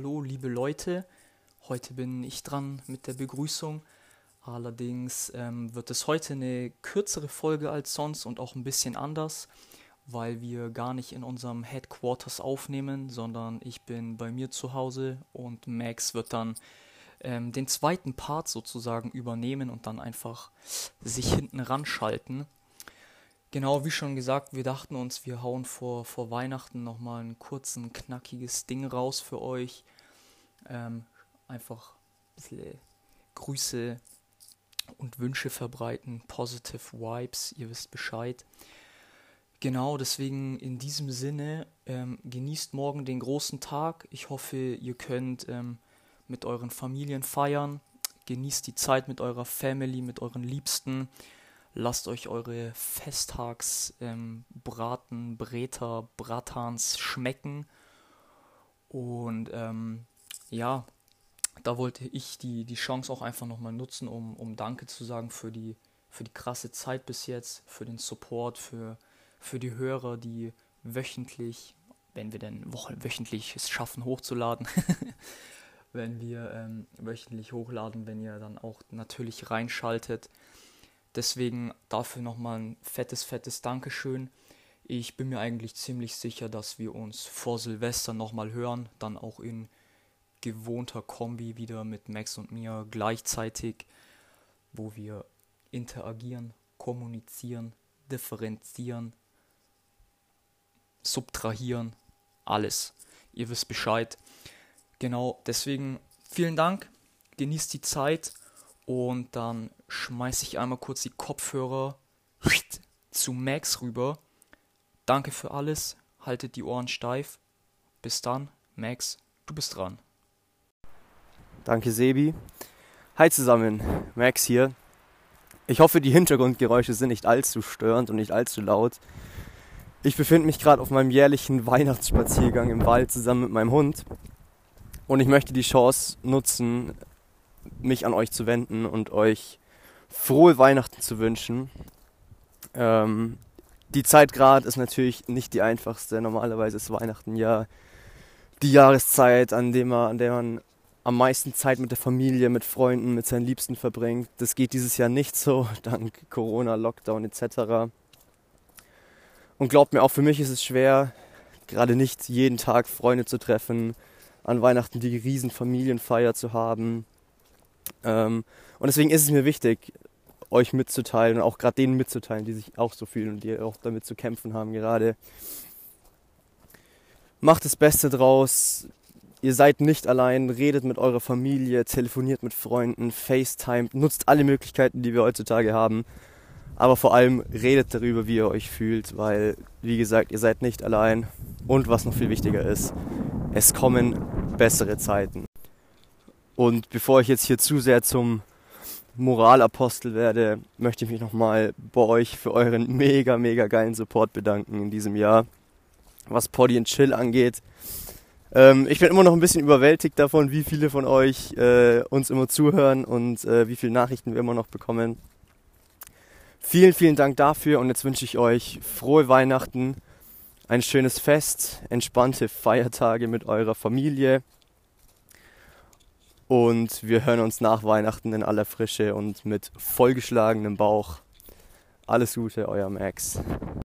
hallo, liebe Leute. Heute bin ich dran mit der Begrüßung. Allerdings ähm, wird es heute eine kürzere Folge als sonst und auch ein bisschen anders, weil wir gar nicht in unserem Headquarters aufnehmen, sondern ich bin bei mir zu Hause und Max wird dann ähm, den zweiten Part sozusagen übernehmen und dann einfach sich hinten ranschalten. Genau, wie schon gesagt, wir dachten uns, wir hauen vor, vor Weihnachten nochmal ein kurzen, knackiges Ding raus für euch. Ähm, einfach ein bisschen Grüße und Wünsche verbreiten, positive Vibes, ihr wisst Bescheid. Genau, deswegen in diesem Sinne, ähm, genießt morgen den großen Tag. Ich hoffe, ihr könnt ähm, mit euren Familien feiern. Genießt die Zeit mit eurer Family, mit euren Liebsten. Lasst euch eure Festtagsbraten, ähm, Breter, Bratans schmecken. Und ähm, ja, da wollte ich die, die Chance auch einfach nochmal nutzen, um, um Danke zu sagen für die, für die krasse Zeit bis jetzt, für den Support, für, für die Hörer, die wöchentlich, wenn wir denn wöchentlich es schaffen hochzuladen, wenn wir ähm, wöchentlich hochladen, wenn ihr dann auch natürlich reinschaltet. Deswegen dafür nochmal ein fettes, fettes Dankeschön. Ich bin mir eigentlich ziemlich sicher, dass wir uns vor Silvester nochmal hören, dann auch in gewohnter Kombi wieder mit Max und mir gleichzeitig, wo wir interagieren, kommunizieren, differenzieren, subtrahieren, alles. Ihr wisst Bescheid. Genau, deswegen vielen Dank, genießt die Zeit und dann schmeiße ich einmal kurz die Kopfhörer zu Max rüber. Danke für alles. Haltet die Ohren steif. Bis dann, Max, du bist dran. Danke, Sebi. Hi zusammen, Max hier. Ich hoffe, die Hintergrundgeräusche sind nicht allzu störend und nicht allzu laut. Ich befinde mich gerade auf meinem jährlichen Weihnachtsspaziergang im Wald zusammen mit meinem Hund. Und ich möchte die Chance nutzen, mich an euch zu wenden und euch frohe Weihnachten zu wünschen. Ähm, die Zeit gerade ist natürlich nicht die einfachste. Normalerweise ist Weihnachten ja die Jahreszeit, an, dem man, an der man am meisten Zeit mit der Familie, mit Freunden, mit seinen Liebsten verbringt. Das geht dieses Jahr nicht so, dank Corona, Lockdown etc. Und glaubt mir, auch für mich ist es schwer, gerade nicht jeden Tag Freunde zu treffen, an Weihnachten die riesen Familienfeier zu haben. Ähm, und deswegen ist es mir wichtig, euch mitzuteilen und auch gerade denen mitzuteilen, die sich auch so fühlen und die auch damit zu kämpfen haben gerade. Macht das Beste draus. Ihr seid nicht allein, redet mit eurer Familie, telefoniert mit Freunden, FaceTime, nutzt alle Möglichkeiten, die wir heutzutage haben. Aber vor allem redet darüber, wie ihr euch fühlt, weil, wie gesagt, ihr seid nicht allein. Und was noch viel wichtiger ist, es kommen bessere Zeiten. Und bevor ich jetzt hier zu sehr zum Moralapostel werde, möchte ich mich nochmal bei euch für euren mega, mega geilen Support bedanken in diesem Jahr, was Poddy und Chill angeht. Ähm, ich bin immer noch ein bisschen überwältigt davon, wie viele von euch äh, uns immer zuhören und äh, wie viele Nachrichten wir immer noch bekommen. Vielen, vielen Dank dafür und jetzt wünsche ich euch frohe Weihnachten, ein schönes Fest, entspannte Feiertage mit eurer Familie und wir hören uns nach Weihnachten in aller Frische und mit vollgeschlagenem Bauch. Alles Gute, euer Max.